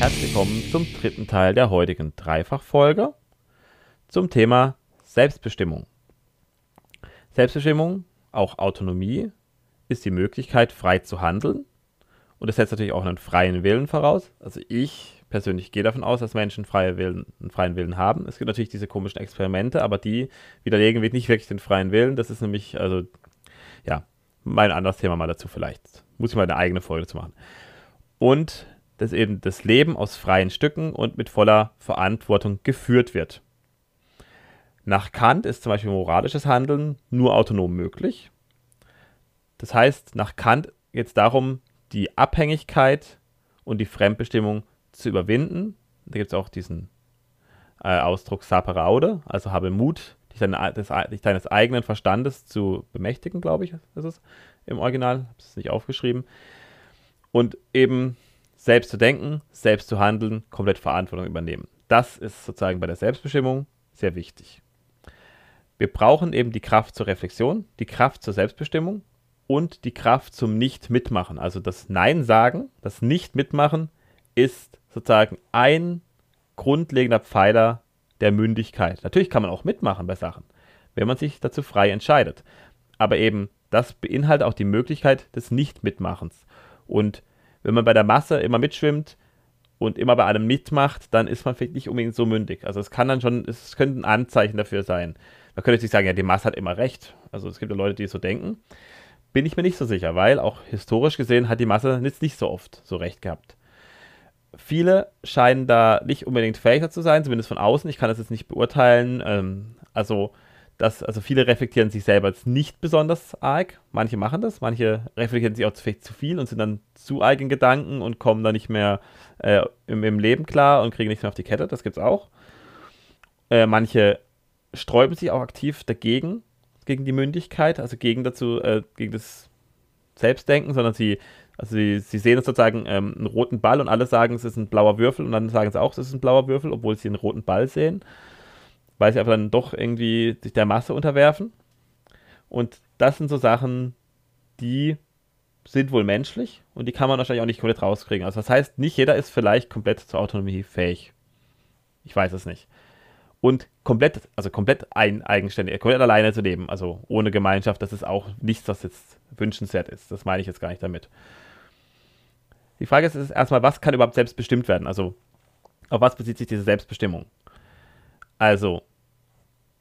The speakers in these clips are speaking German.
herzlich willkommen zum dritten Teil der heutigen Dreifachfolge zum Thema Selbstbestimmung. Selbstbestimmung, auch Autonomie, ist die Möglichkeit, frei zu handeln. Und das setzt natürlich auch einen freien Willen voraus. Also ich persönlich gehe davon aus, dass Menschen freie Willen, einen freien Willen haben. Es gibt natürlich diese komischen Experimente, aber die widerlegen nicht wirklich den freien Willen. Das ist nämlich, also, ja, mein anderes Thema mal dazu vielleicht. Muss ich mal eine eigene Folge zu machen. Und dass eben das Leben aus freien Stücken und mit voller Verantwortung geführt wird. Nach Kant ist zum Beispiel moralisches Handeln nur autonom möglich. Das heißt, nach Kant geht es darum, die Abhängigkeit und die Fremdbestimmung zu überwinden. Da gibt es auch diesen äh, Ausdruck Saperaude, also habe Mut, dich, deine, des, dich, deines eigenen Verstandes zu bemächtigen, glaube ich, ist es im Original. Habe es nicht aufgeschrieben. Und eben selbst zu denken, selbst zu handeln, komplett Verantwortung übernehmen. Das ist sozusagen bei der Selbstbestimmung sehr wichtig. Wir brauchen eben die Kraft zur Reflexion, die Kraft zur Selbstbestimmung und die Kraft zum Nicht-Mitmachen. Also das Nein sagen, das Nicht-Mitmachen ist sozusagen ein grundlegender Pfeiler der Mündigkeit. Natürlich kann man auch mitmachen bei Sachen, wenn man sich dazu frei entscheidet. Aber eben das beinhaltet auch die Möglichkeit des Nicht-Mitmachens. Und wenn man bei der Masse immer mitschwimmt und immer bei allem mitmacht, dann ist man vielleicht nicht unbedingt so mündig. Also es kann dann schon, es könnte ein Anzeichen dafür sein. Man könnte sich sagen, ja, die Masse hat immer recht. Also es gibt ja Leute, die so denken. Bin ich mir nicht so sicher, weil auch historisch gesehen hat die Masse jetzt nicht so oft so recht gehabt. Viele scheinen da nicht unbedingt fähiger zu sein, zumindest von außen. Ich kann das jetzt nicht beurteilen. Ähm, also dass also viele reflektieren sich selber als nicht besonders arg. Manche machen das, manche reflektieren sich auch vielleicht zu viel und sind dann zu in Gedanken und kommen dann nicht mehr äh, im, im, Leben klar und kriegen nichts mehr auf die Kette. Das gibt es auch. Äh, manche sträuben sich auch aktiv dagegen, gegen die Mündigkeit, also gegen dazu, äh, gegen das Selbstdenken, sondern sie, also sie, sie sehen sozusagen ähm, einen roten Ball und alle sagen, es ist ein blauer Würfel und dann sagen sie auch, es ist ein blauer Würfel, obwohl sie einen roten Ball sehen weil sie aber dann doch irgendwie sich der Masse unterwerfen. Und das sind so Sachen, die sind wohl menschlich und die kann man wahrscheinlich auch nicht komplett rauskriegen. Also das heißt, nicht jeder ist vielleicht komplett zur Autonomie fähig. Ich weiß es nicht. Und komplett, also komplett ein, eigenständig, komplett alleine zu leben, also ohne Gemeinschaft, das ist auch nichts, was jetzt wünschenswert ist. Das meine ich jetzt gar nicht damit. Die Frage ist, ist erstmal, was kann überhaupt selbst bestimmt werden? Also auf was bezieht sich diese Selbstbestimmung? Also,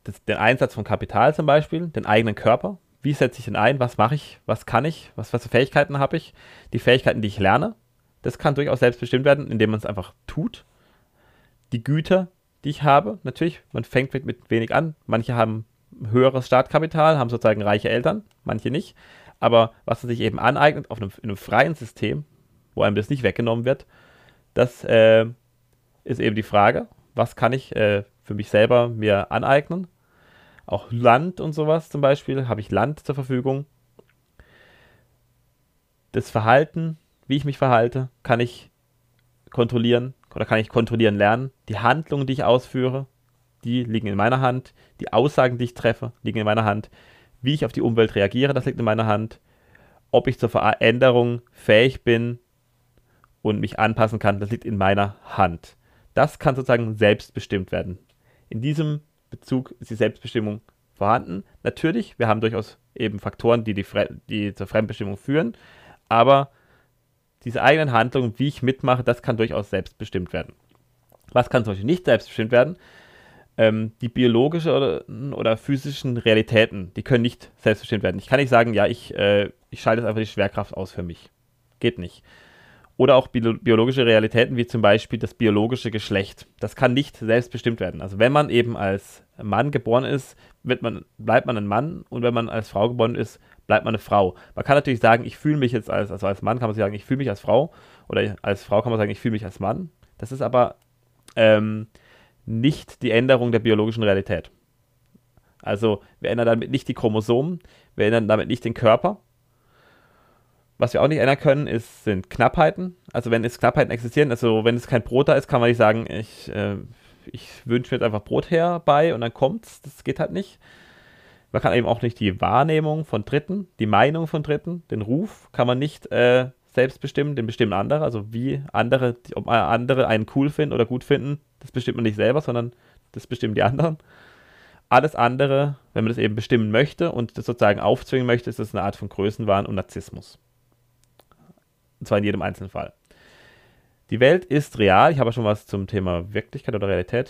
das, den Einsatz von Kapital zum Beispiel, den eigenen Körper. Wie setze ich den ein? Was mache ich? Was kann ich? Was, was für Fähigkeiten habe ich? Die Fähigkeiten, die ich lerne, das kann durchaus selbst bestimmt werden, indem man es einfach tut. Die Güter, die ich habe, natürlich, man fängt mit, mit wenig an. Manche haben höheres Startkapital, haben sozusagen reiche Eltern, manche nicht. Aber was man sich eben aneignet auf einem, in einem freien System, wo einem das nicht weggenommen wird, das äh, ist eben die Frage, was kann ich äh, für mich selber mir aneignen. Auch Land und sowas zum Beispiel, habe ich Land zur Verfügung. Das Verhalten, wie ich mich verhalte, kann ich kontrollieren oder kann ich kontrollieren lernen. Die Handlungen, die ich ausführe, die liegen in meiner Hand. Die Aussagen, die ich treffe, liegen in meiner Hand. Wie ich auf die Umwelt reagiere, das liegt in meiner Hand. Ob ich zur Veränderung fähig bin und mich anpassen kann, das liegt in meiner Hand. Das kann sozusagen selbstbestimmt werden. In diesem Bezug ist die Selbstbestimmung vorhanden. Natürlich, wir haben durchaus eben Faktoren, die, die, die zur Fremdbestimmung führen, aber diese eigenen Handlungen, wie ich mitmache, das kann durchaus selbstbestimmt werden. Was kann zum Beispiel nicht selbstbestimmt werden? Ähm, die biologischen oder, oder, physischen Realitäten, die können nicht selbstbestimmt werden. Ich kann nicht sagen, ja, ich, äh, ich schalte jetzt einfach die Schwerkraft aus für mich. Geht nicht. Oder auch biologische Realitäten, wie zum Beispiel das biologische Geschlecht. Das kann nicht selbstbestimmt werden. Also wenn man eben als Mann geboren ist, man, bleibt man ein Mann und wenn man als Frau geboren ist, bleibt man eine Frau. Man kann natürlich sagen, ich fühle mich jetzt als, also als Mann kann man sagen, ich fühle mich als Frau oder als Frau kann man sagen, ich fühle mich als Mann. Das ist aber ähm, nicht die Änderung der biologischen Realität. Also wir ändern damit nicht die Chromosomen, wir ändern damit nicht den Körper, was wir auch nicht ändern können, ist, sind Knappheiten. Also wenn es Knappheiten existieren, also wenn es kein Brot da ist, kann man nicht sagen, ich, äh, ich wünsche mir jetzt einfach Brot herbei und dann kommt's. Das geht halt nicht. Man kann eben auch nicht die Wahrnehmung von Dritten, die Meinung von Dritten, den Ruf kann man nicht äh, selbst bestimmen, den bestimmen andere. Also wie andere, ob andere einen cool finden oder gut finden, das bestimmt man nicht selber, sondern das bestimmen die anderen. Alles andere, wenn man das eben bestimmen möchte und das sozusagen aufzwingen möchte, ist das eine Art von Größenwahn und Narzissmus. Und zwar in jedem einzelnen Fall. Die Welt ist real. Ich habe schon was zum Thema Wirklichkeit oder Realität.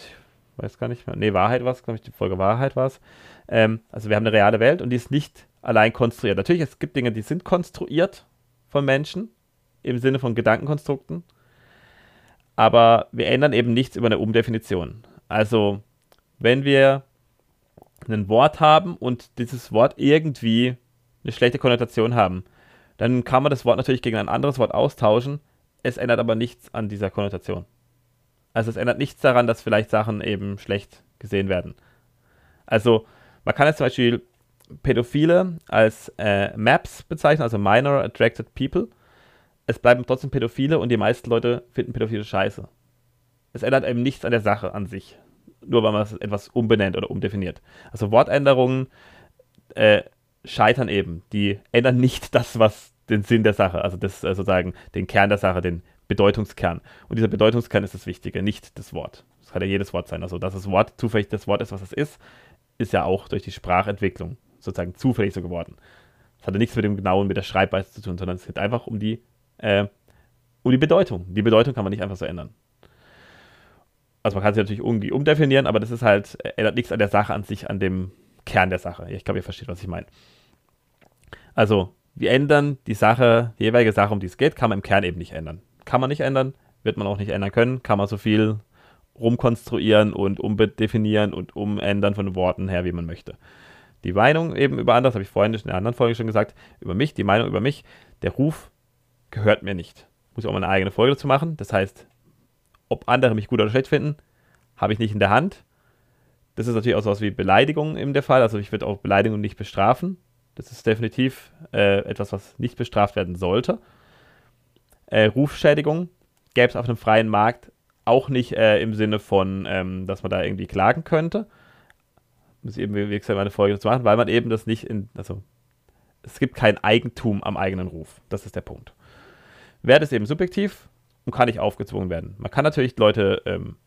Weiß gar nicht mehr. Nee, Wahrheit war es, glaube ich, die Folge Wahrheit war es. Ähm, also wir haben eine reale Welt und die ist nicht allein konstruiert. Natürlich, es gibt Dinge, die sind konstruiert von Menschen, im Sinne von Gedankenkonstrukten. Aber wir ändern eben nichts über eine Umdefinition. Also, wenn wir ein Wort haben und dieses Wort irgendwie eine schlechte Konnotation haben, dann kann man das Wort natürlich gegen ein anderes Wort austauschen. Es ändert aber nichts an dieser Konnotation. Also es ändert nichts daran, dass vielleicht Sachen eben schlecht gesehen werden. Also man kann jetzt zum Beispiel Pädophile als äh, Maps bezeichnen, also Minor Attracted People. Es bleiben trotzdem Pädophile und die meisten Leute finden Pädophile scheiße. Es ändert eben nichts an der Sache an sich nur weil man es etwas umbenennt oder umdefiniert. Also Wortänderungen äh, scheitern eben. Die ändern nicht das, was den Sinn der Sache, also das äh, sozusagen den Kern der Sache, den Bedeutungskern. Und dieser Bedeutungskern ist das Wichtige, nicht das Wort. Das kann ja jedes Wort sein. Also, dass das Wort zufällig das Wort ist, was es ist, ist ja auch durch die Sprachentwicklung sozusagen zufällig so geworden. Das hat ja nichts mit dem genauen, mit der Schreibweise zu tun, sondern es geht einfach um die, äh, um die Bedeutung. Die Bedeutung kann man nicht einfach so ändern also man kann sie natürlich irgendwie umdefinieren, aber das ist halt, ändert nichts an der Sache an sich, an dem Kern der Sache. Ich glaube, ihr versteht, was ich meine. Also, wir ändern die Sache, die jeweilige Sache, um die es geht, kann man im Kern eben nicht ändern. Kann man nicht ändern, wird man auch nicht ändern können, kann man so viel rumkonstruieren und umdefinieren und umändern von Worten her, wie man möchte. Die Meinung eben über andere, das habe ich vorhin in der anderen Folge schon gesagt, über mich, die Meinung über mich, der Ruf gehört mir nicht. Muss ich auch mal eine eigene Folge dazu machen. Das heißt, ob andere mich gut oder schlecht finden, habe ich nicht in der Hand. Das ist natürlich auch so was wie Beleidigung in der Fall. Also ich würde auch Beleidigung nicht bestrafen. Das ist definitiv äh, etwas, was nicht bestraft werden sollte. Äh, Rufschädigung gäbe es auf einem freien Markt auch nicht äh, im Sinne von, ähm, dass man da irgendwie klagen könnte. Muss ich eben, wie gesagt, meine Folge zu machen, weil man eben das nicht in, also es gibt kein Eigentum am eigenen Ruf. Das ist der Punkt. Wäre das eben subjektiv, und kann nicht aufgezwungen werden. Man kann natürlich Leute ähm,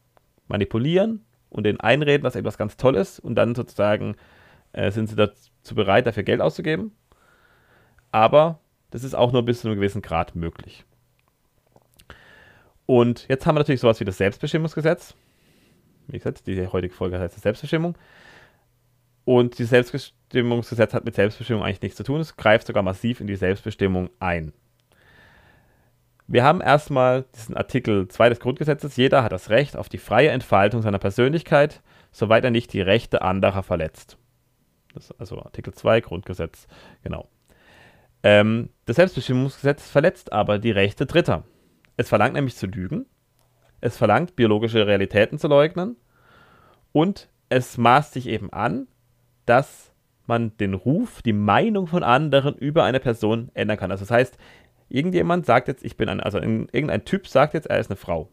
manipulieren und denen einreden, dass etwas ganz toll ist und dann sozusagen äh, sind sie dazu bereit, dafür Geld auszugeben. Aber das ist auch nur bis zu einem gewissen Grad möglich. Und jetzt haben wir natürlich sowas wie das Selbstbestimmungsgesetz. Wie gesagt, die heutige Folge heißt Selbstbestimmung. Und dieses Selbstbestimmungsgesetz hat mit Selbstbestimmung eigentlich nichts zu tun. Es greift sogar massiv in die Selbstbestimmung ein. Wir haben erstmal diesen Artikel 2 des Grundgesetzes. Jeder hat das Recht auf die freie Entfaltung seiner Persönlichkeit, soweit er nicht die Rechte anderer verletzt. Das also Artikel 2 Grundgesetz, genau. Ähm, das Selbstbestimmungsgesetz verletzt aber die Rechte Dritter. Es verlangt nämlich zu lügen, es verlangt biologische Realitäten zu leugnen und es maßt sich eben an, dass man den Ruf, die Meinung von anderen über eine Person ändern kann. Also das heißt, Irgendjemand sagt jetzt, ich bin ein, also irgendein Typ sagt jetzt, er ist eine Frau.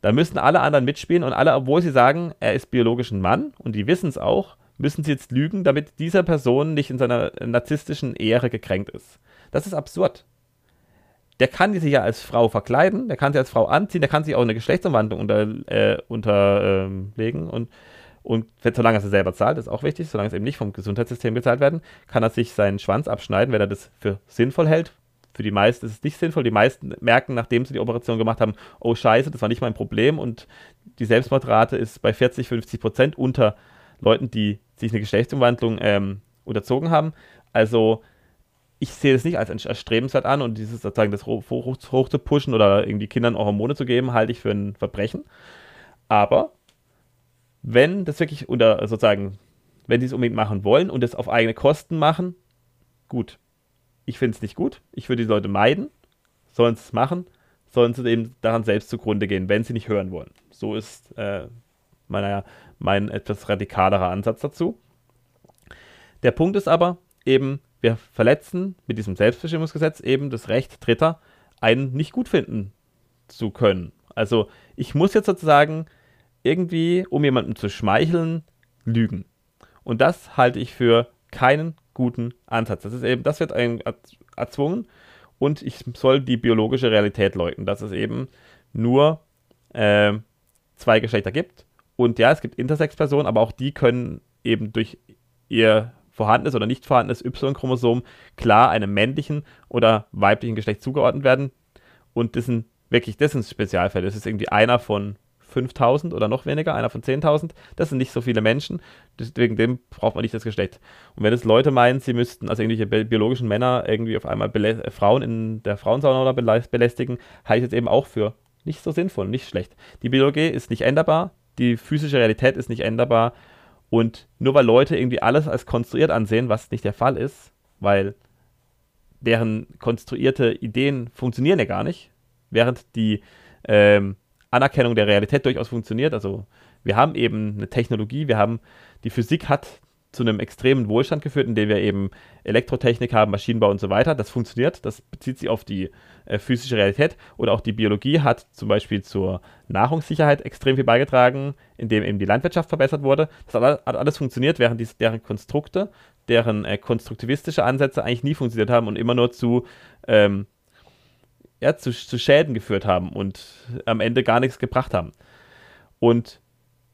Da müssen alle anderen mitspielen und alle, obwohl sie sagen, er ist biologisch ein Mann und die wissen es auch, müssen sie jetzt lügen, damit dieser Person nicht in seiner narzisstischen Ehre gekränkt ist. Das ist absurd. Der kann sich ja als Frau verkleiden, der kann sich als Frau anziehen, der kann sich auch eine Geschlechtsumwandlung unter, äh, unterlegen ähm, und, und solange er es selber zahlt, ist auch wichtig, solange es eben nicht vom Gesundheitssystem gezahlt werden, kann er sich seinen Schwanz abschneiden, wenn er das für sinnvoll hält, für die meisten ist es nicht sinnvoll. Die meisten merken, nachdem sie die Operation gemacht haben, oh scheiße, das war nicht mein Problem und die Selbstmordrate ist bei 40, 50 Prozent unter Leuten, die sich eine Geschlechtsumwandlung ähm, unterzogen haben. Also ich sehe das nicht als erstrebenswert an und dieses sozusagen das hoch, hoch, hoch zu pushen oder irgendwie Kindern auch Hormone zu geben, halte ich für ein Verbrechen. Aber wenn das wirklich unter sozusagen, wenn sie es unbedingt machen wollen und es auf eigene Kosten machen, gut ich finde es nicht gut, ich würde die Leute meiden, sollen es machen, sollen sie eben daran selbst zugrunde gehen, wenn sie nicht hören wollen. So ist äh, meiner, mein etwas radikalerer Ansatz dazu. Der Punkt ist aber eben, wir verletzen mit diesem Selbstbestimmungsgesetz eben das Recht Dritter, einen nicht gut finden zu können. Also ich muss jetzt sozusagen irgendwie, um jemandem zu schmeicheln, lügen. Und das halte ich für keinen guten Ansatz. Das ist eben, das wird einem erzwungen und ich soll die biologische Realität leugnen, dass es eben nur äh, zwei Geschlechter gibt. Und ja, es gibt Intersex-Personen, aber auch die können eben durch ihr vorhandenes oder nicht vorhandenes Y-Chromosom klar einem männlichen oder weiblichen Geschlecht zugeordnet werden. Und das sind wirklich, das sind Spezialfälle. Das ist irgendwie einer von 5000 oder noch weniger, einer von 10.000. Das sind nicht so viele Menschen. Deswegen dem braucht man nicht das Geschlecht. Und wenn es Leute meinen, sie müssten, also irgendwelche biologischen Männer irgendwie auf einmal äh, Frauen in der Frauensauna belästigen, halte ich jetzt eben auch für nicht so sinnvoll, nicht schlecht. Die Biologie ist nicht änderbar, die physische Realität ist nicht änderbar und nur weil Leute irgendwie alles als konstruiert ansehen, was nicht der Fall ist, weil deren konstruierte Ideen funktionieren ja gar nicht, während die ähm, Anerkennung der Realität durchaus funktioniert. Also wir haben eben eine Technologie, wir haben, die Physik hat zu einem extremen Wohlstand geführt, indem wir eben Elektrotechnik haben, Maschinenbau und so weiter. Das funktioniert, das bezieht sich auf die äh, physische Realität. Oder auch die Biologie hat zum Beispiel zur Nahrungssicherheit extrem viel beigetragen, indem eben die Landwirtschaft verbessert wurde. Das hat alles funktioniert, während dies, deren Konstrukte, deren äh, konstruktivistische Ansätze eigentlich nie funktioniert haben und immer nur zu ähm, ja, zu, zu Schäden geführt haben und am Ende gar nichts gebracht haben. Und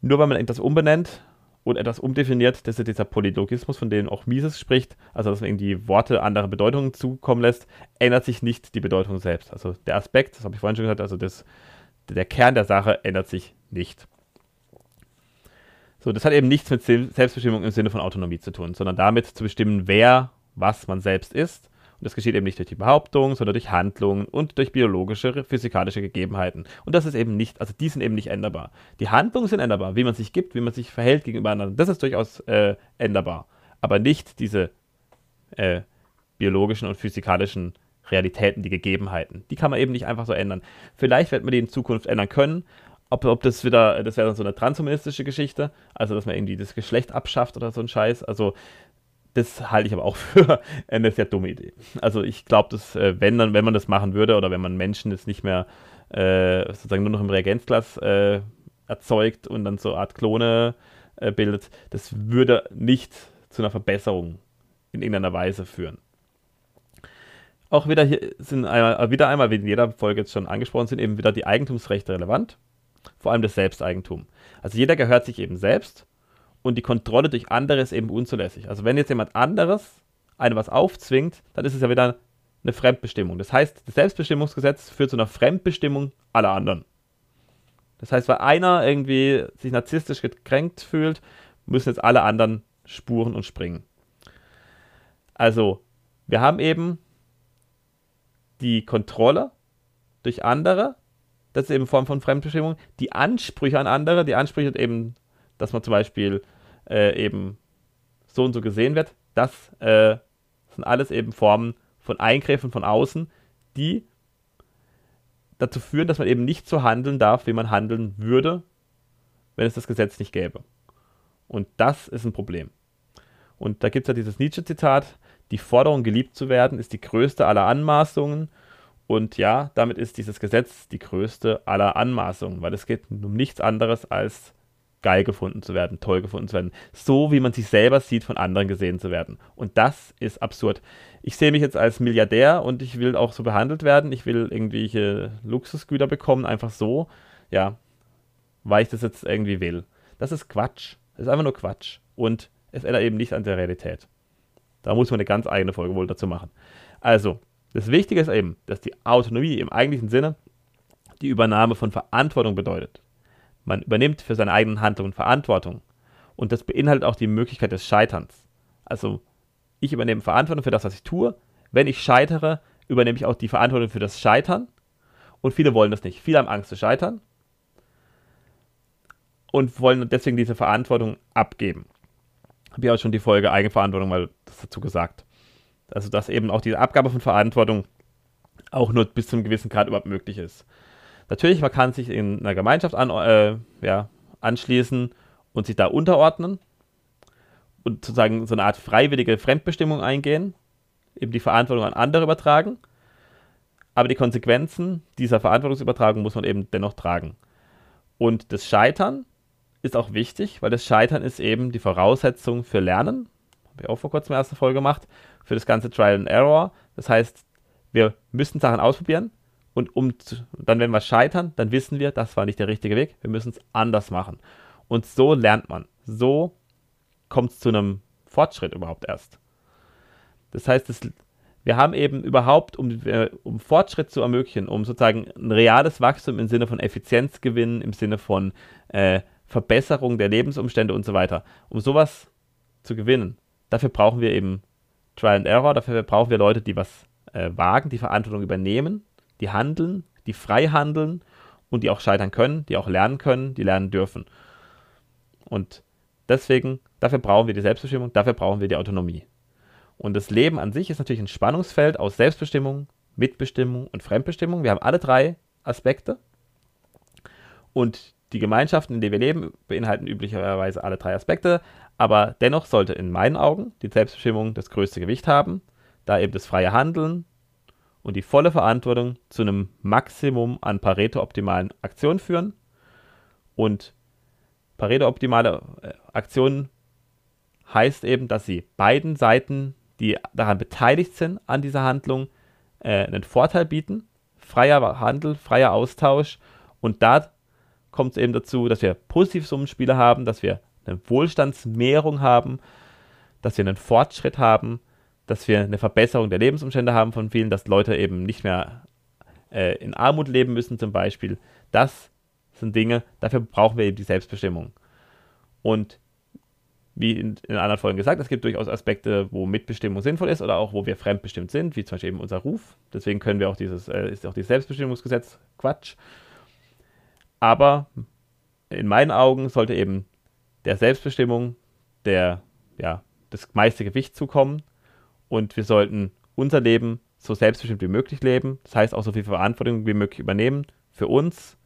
nur weil man etwas umbenennt und etwas umdefiniert, das ist dieser Polylogismus, von dem auch Mises spricht, also dass man irgendwie Worte andere Bedeutungen zukommen lässt, ändert sich nicht die Bedeutung selbst. Also der Aspekt, das habe ich vorhin schon gesagt, also das, der Kern der Sache ändert sich nicht. So, das hat eben nichts mit Selbstbestimmung im Sinne von Autonomie zu tun, sondern damit zu bestimmen, wer was man selbst ist das geschieht eben nicht durch die Behauptung, sondern durch Handlungen und durch biologische, physikalische Gegebenheiten. Und das ist eben nicht, also die sind eben nicht änderbar. Die Handlungen sind änderbar, wie man sich gibt, wie man sich verhält gegenüber anderen. Das ist durchaus äh, änderbar. Aber nicht diese äh, biologischen und physikalischen Realitäten, die Gegebenheiten. Die kann man eben nicht einfach so ändern. Vielleicht wird man die in Zukunft ändern können. Ob, ob das wieder, das wäre dann so eine transhumanistische Geschichte, also dass man irgendwie das Geschlecht abschafft oder so ein Scheiß. Also das halte ich aber auch für eine sehr dumme Idee. Also ich glaube, dass äh, wenn, dann, wenn man das machen würde oder wenn man Menschen jetzt nicht mehr äh, sozusagen nur noch im Reagenzglas äh, erzeugt und dann so eine Art Klone äh, bildet, das würde nicht zu einer Verbesserung in irgendeiner Weise führen. Auch wieder hier sind einmal, äh, wieder einmal, wie in jeder Folge jetzt schon angesprochen, sind eben wieder die Eigentumsrechte relevant. Vor allem das Selbsteigentum. Also jeder gehört sich eben selbst und die Kontrolle durch andere ist eben unzulässig. Also wenn jetzt jemand anderes einem was aufzwingt, dann ist es ja wieder eine Fremdbestimmung. Das heißt, das Selbstbestimmungsgesetz führt zu einer Fremdbestimmung aller anderen. Das heißt, weil einer irgendwie sich narzisstisch gekränkt fühlt, müssen jetzt alle anderen spuren und springen. Also, wir haben eben die Kontrolle durch andere, das ist eben Form von Fremdbestimmung, die Ansprüche an andere, die Ansprüche eben dass man zum Beispiel äh, eben so und so gesehen wird. Das äh, sind alles eben Formen von Eingriffen von außen, die dazu führen, dass man eben nicht so handeln darf, wie man handeln würde, wenn es das Gesetz nicht gäbe. Und das ist ein Problem. Und da gibt es ja dieses Nietzsche-Zitat, die Forderung, geliebt zu werden, ist die größte aller Anmaßungen. Und ja, damit ist dieses Gesetz die größte aller Anmaßungen, weil es geht um nichts anderes als geil gefunden zu werden, toll gefunden zu werden, so wie man sich selber sieht, von anderen gesehen zu werden. Und das ist absurd. Ich sehe mich jetzt als Milliardär und ich will auch so behandelt werden. Ich will irgendwelche Luxusgüter bekommen, einfach so, ja, weil ich das jetzt irgendwie will. Das ist Quatsch. Das ist einfach nur Quatsch. Und es ändert eben nicht an der Realität. Da muss man eine ganz eigene Folge wohl dazu machen. Also, das Wichtige ist eben, dass die Autonomie im eigentlichen Sinne die Übernahme von Verantwortung bedeutet. Man übernimmt für seine eigenen Handlungen Verantwortung. Und das beinhaltet auch die Möglichkeit des Scheiterns. Also ich übernehme Verantwortung für das, was ich tue. Wenn ich scheitere, übernehme ich auch die Verantwortung für das Scheitern. Und viele wollen das nicht. Viele haben Angst zu scheitern und wollen deswegen diese Verantwortung abgeben. Habe ich auch schon die Folge Eigenverantwortung mal dazu gesagt. Also, dass eben auch diese Abgabe von Verantwortung auch nur bis zu einem gewissen Grad überhaupt möglich ist. Natürlich, man kann sich in einer Gemeinschaft an, äh, ja, anschließen und sich da unterordnen und sozusagen so eine Art freiwillige Fremdbestimmung eingehen, eben die Verantwortung an andere übertragen. Aber die Konsequenzen dieser Verantwortungsübertragung muss man eben dennoch tragen. Und das Scheitern ist auch wichtig, weil das Scheitern ist eben die Voraussetzung für Lernen. Habe ich auch vor kurzem ersten Folge gemacht, für das ganze Trial and Error. Das heißt, wir müssen Sachen ausprobieren und um zu, dann, wenn wir scheitern, dann wissen wir, das war nicht der richtige Weg, wir müssen es anders machen. Und so lernt man. So kommt es zu einem Fortschritt überhaupt erst. Das heißt, das, wir haben eben überhaupt, um, äh, um Fortschritt zu ermöglichen, um sozusagen ein reales Wachstum im Sinne von Effizienzgewinn, im Sinne von äh, Verbesserung der Lebensumstände und so weiter, um sowas zu gewinnen, dafür brauchen wir eben Trial and Error, dafür brauchen wir Leute, die was äh, wagen, die Verantwortung übernehmen, die handeln, die frei handeln und die auch scheitern können, die auch lernen können, die lernen dürfen. Und deswegen, dafür brauchen wir die Selbstbestimmung, dafür brauchen wir die Autonomie. Und das Leben an sich ist natürlich ein Spannungsfeld aus Selbstbestimmung, Mitbestimmung und Fremdbestimmung. Wir haben alle drei Aspekte. Und die Gemeinschaften, in denen wir leben, beinhalten üblicherweise alle drei Aspekte. Aber dennoch sollte in meinen Augen die Selbstbestimmung das größte Gewicht haben, da eben das freie Handeln und die volle Verantwortung zu einem Maximum an Pareto-optimalen Aktionen führen. Und Pareto-optimale äh, Aktionen heißt eben, dass sie beiden Seiten, die daran beteiligt sind, an dieser Handlung, äh, einen Vorteil bieten. Freier Handel, freier Austausch. Und da kommt es eben dazu, dass wir positive Summenspiele haben, dass wir eine Wohlstandsmehrung haben, dass wir einen Fortschritt haben, dass wir eine Verbesserung der Lebensumstände haben von vielen, dass Leute eben nicht mehr äh, in Armut leben müssen zum Beispiel. Das sind Dinge, dafür brauchen wir eben die Selbstbestimmung. Und wie in, in anderen Folgen gesagt, es gibt durchaus Aspekte, wo Mitbestimmung sinnvoll ist oder auch wo wir fremdbestimmt sind, wie zum Beispiel eben unser Ruf. Deswegen können wir auch dieses, äh, ist auch dieses Selbstbestimmungsgesetz Quatsch. Aber in meinen Augen sollte eben der Selbstbestimmung der, ja, das meiste Gewicht zukommen und wir sollten unser Leben so selbstbestimmt wie möglich leben. Das heißt auch so viel Verantwortung wie möglich übernehmen für uns,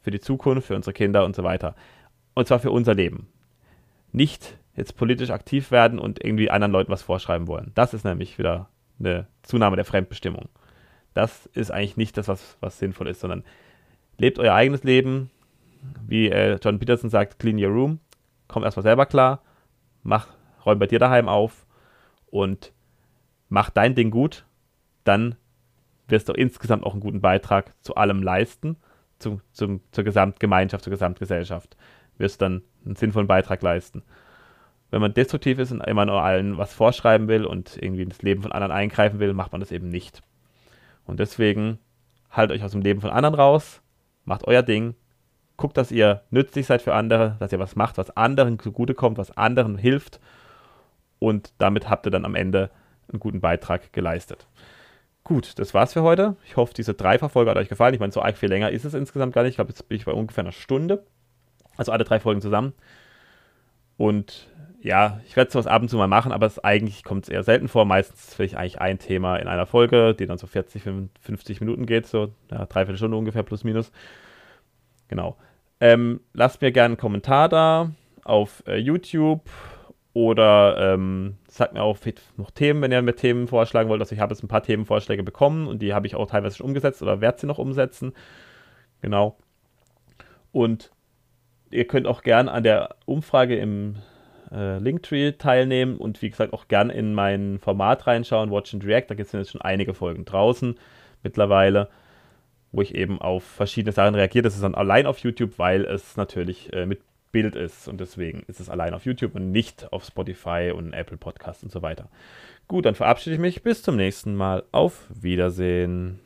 für die Zukunft, für unsere Kinder und so weiter. Und zwar für unser Leben. Nicht jetzt politisch aktiv werden und irgendwie anderen Leuten was vorschreiben wollen. Das ist nämlich wieder eine Zunahme der Fremdbestimmung. Das ist eigentlich nicht das, was, was sinnvoll ist, sondern lebt euer eigenes Leben. Wie äh, John Peterson sagt, clean your room komm erstmal selber klar, mach, räum bei dir daheim auf und mach dein Ding gut, dann wirst du insgesamt auch einen guten Beitrag zu allem leisten, zu, zum, zur Gesamtgemeinschaft, zur Gesamtgesellschaft. Wirst dann einen sinnvollen Beitrag leisten. Wenn man destruktiv ist und immer nur allen was vorschreiben will und irgendwie ins Leben von anderen eingreifen will, macht man das eben nicht. Und deswegen haltet euch aus dem Leben von anderen raus, macht euer Ding, guckt, dass ihr nützlich seid für andere, dass ihr was macht, was anderen zugutekommt, was anderen hilft. Und damit habt ihr dann am Ende einen guten Beitrag geleistet. Gut, das war's für heute. Ich hoffe, diese Dreifachfolge hat euch gefallen. Ich meine, so arg viel länger ist es insgesamt gar nicht. Ich glaube, jetzt bin ich bei ungefähr einer Stunde. Also alle drei Folgen zusammen. Und ja, ich werde sowas ab und zu mal machen, aber es, eigentlich kommt es eher selten vor. Meistens will ich eigentlich ein Thema in einer Folge, die dann so 40, 50 Minuten geht, so ja, dreiviertel Stunde ungefähr plus minus. Genau. Ähm, lasst mir gerne einen Kommentar da auf äh, YouTube oder ähm, sagt mir auch noch Themen, wenn ihr mir Themen vorschlagen wollt. Also ich habe jetzt ein paar Themenvorschläge bekommen und die habe ich auch teilweise schon umgesetzt oder werde sie noch umsetzen. Genau. Und ihr könnt auch gerne an der Umfrage im äh, Linktree teilnehmen und wie gesagt auch gerne in mein Format reinschauen, Watch and React. Da gibt es jetzt schon einige Folgen draußen mittlerweile wo ich eben auf verschiedene Sachen reagiere. Das ist dann allein auf YouTube, weil es natürlich äh, mit Bild ist und deswegen ist es allein auf YouTube und nicht auf Spotify und Apple Podcast und so weiter. Gut, dann verabschiede ich mich. Bis zum nächsten Mal. Auf Wiedersehen.